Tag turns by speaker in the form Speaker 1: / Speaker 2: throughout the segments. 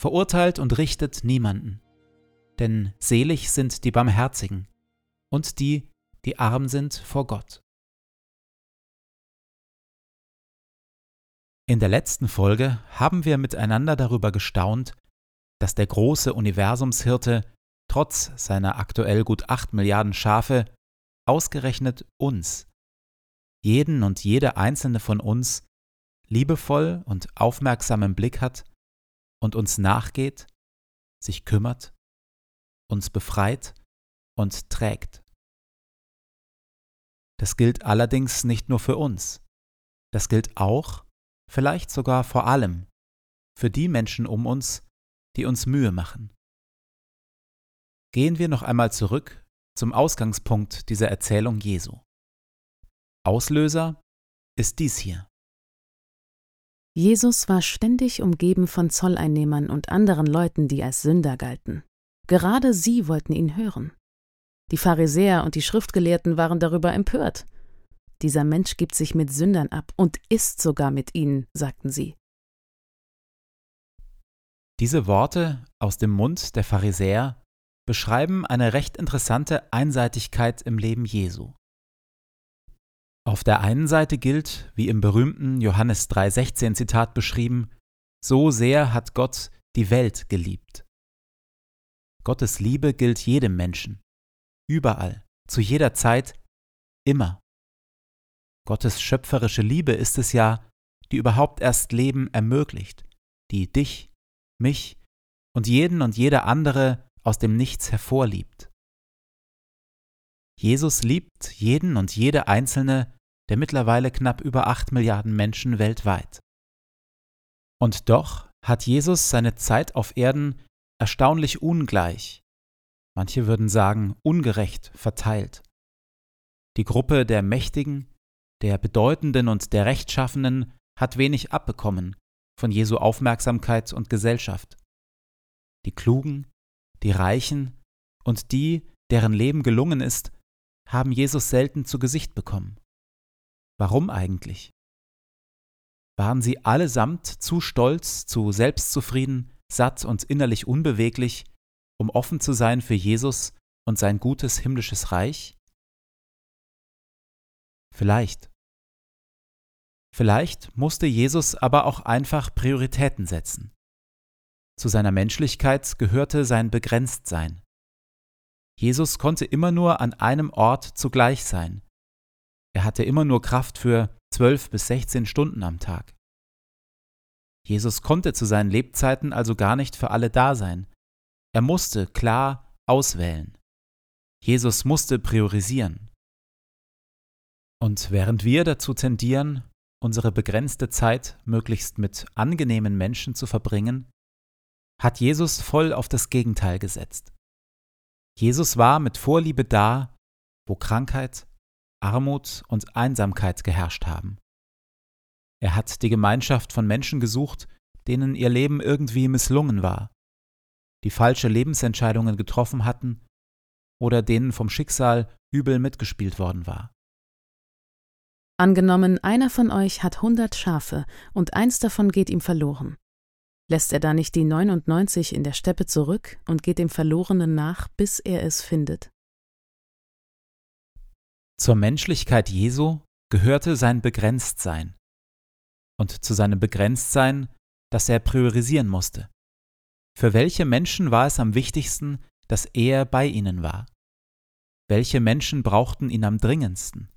Speaker 1: verurteilt und richtet niemanden. Denn selig sind die Barmherzigen und die, die arm sind vor Gott. In der letzten Folge haben wir miteinander darüber gestaunt, dass der große Universumshirte trotz seiner aktuell gut acht Milliarden Schafe ausgerechnet uns, jeden und jede einzelne von uns, liebevoll und aufmerksamen Blick hat und uns nachgeht, sich kümmert, uns befreit und trägt. Das gilt allerdings nicht nur für uns, das gilt auch, vielleicht sogar vor allem, für die Menschen um uns, die uns Mühe machen. Gehen wir noch einmal zurück zum Ausgangspunkt dieser Erzählung Jesu. Auslöser ist dies hier.
Speaker 2: Jesus war ständig umgeben von Zolleinnehmern und anderen Leuten, die als Sünder galten. Gerade sie wollten ihn hören. Die Pharisäer und die Schriftgelehrten waren darüber empört. Dieser Mensch gibt sich mit Sündern ab und isst sogar mit ihnen, sagten sie.
Speaker 1: Diese Worte aus dem Mund der Pharisäer beschreiben eine recht interessante Einseitigkeit im Leben Jesu. Auf der einen Seite gilt, wie im berühmten Johannes 3:16 Zitat beschrieben, so sehr hat Gott die Welt geliebt. Gottes Liebe gilt jedem Menschen, überall, zu jeder Zeit, immer. Gottes schöpferische Liebe ist es ja, die überhaupt erst Leben ermöglicht, die dich, mich und jeden und jede andere aus dem Nichts hervorliebt. Jesus liebt jeden und jede einzelne der mittlerweile knapp über acht Milliarden Menschen weltweit. Und doch hat Jesus seine Zeit auf Erden erstaunlich ungleich, manche würden sagen ungerecht verteilt. Die Gruppe der Mächtigen, der Bedeutenden und der Rechtschaffenen hat wenig abbekommen von Jesu Aufmerksamkeit und Gesellschaft. Die Klugen, die Reichen und die, deren Leben gelungen ist, haben Jesus selten zu Gesicht bekommen. Warum eigentlich? Waren sie allesamt zu stolz, zu selbstzufrieden, satt und innerlich unbeweglich, um offen zu sein für Jesus und sein gutes himmlisches Reich? Vielleicht. Vielleicht musste Jesus aber auch einfach Prioritäten setzen. Zu seiner Menschlichkeit gehörte sein Begrenztsein. Jesus konnte immer nur an einem Ort zugleich sein. Er hatte immer nur Kraft für zwölf bis sechzehn Stunden am Tag. Jesus konnte zu seinen Lebzeiten also gar nicht für alle da sein. Er musste klar auswählen. Jesus musste priorisieren. Und während wir dazu tendieren, unsere begrenzte Zeit möglichst mit angenehmen Menschen zu verbringen, hat Jesus voll auf das Gegenteil gesetzt. Jesus war mit Vorliebe da, wo Krankheit, Armut und Einsamkeit geherrscht haben. Er hat die Gemeinschaft von Menschen gesucht, denen ihr Leben irgendwie misslungen war, die falsche Lebensentscheidungen getroffen hatten oder denen vom Schicksal übel mitgespielt worden war.
Speaker 2: Angenommen, einer von euch hat hundert Schafe und eins davon geht ihm verloren. Lässt er da nicht die 99 in der Steppe zurück und geht dem Verlorenen nach, bis er es findet?
Speaker 1: Zur Menschlichkeit Jesu gehörte sein Begrenztsein. Und zu seinem Begrenztsein, dass er priorisieren musste. Für welche Menschen war es am wichtigsten, dass er bei ihnen war? Welche Menschen brauchten ihn am dringendsten?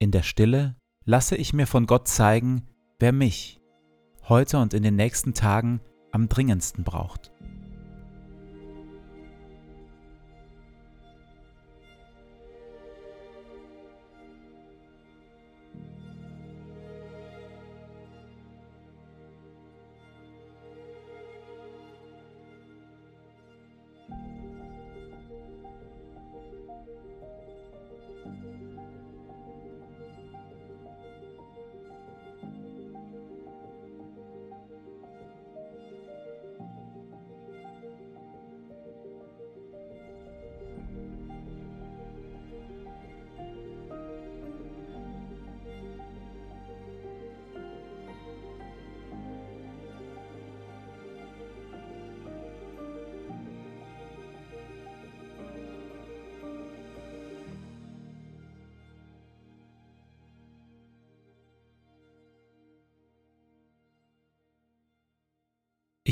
Speaker 1: In der Stille lasse ich mir von Gott zeigen, wer mich heute und in den nächsten Tagen am dringendsten braucht.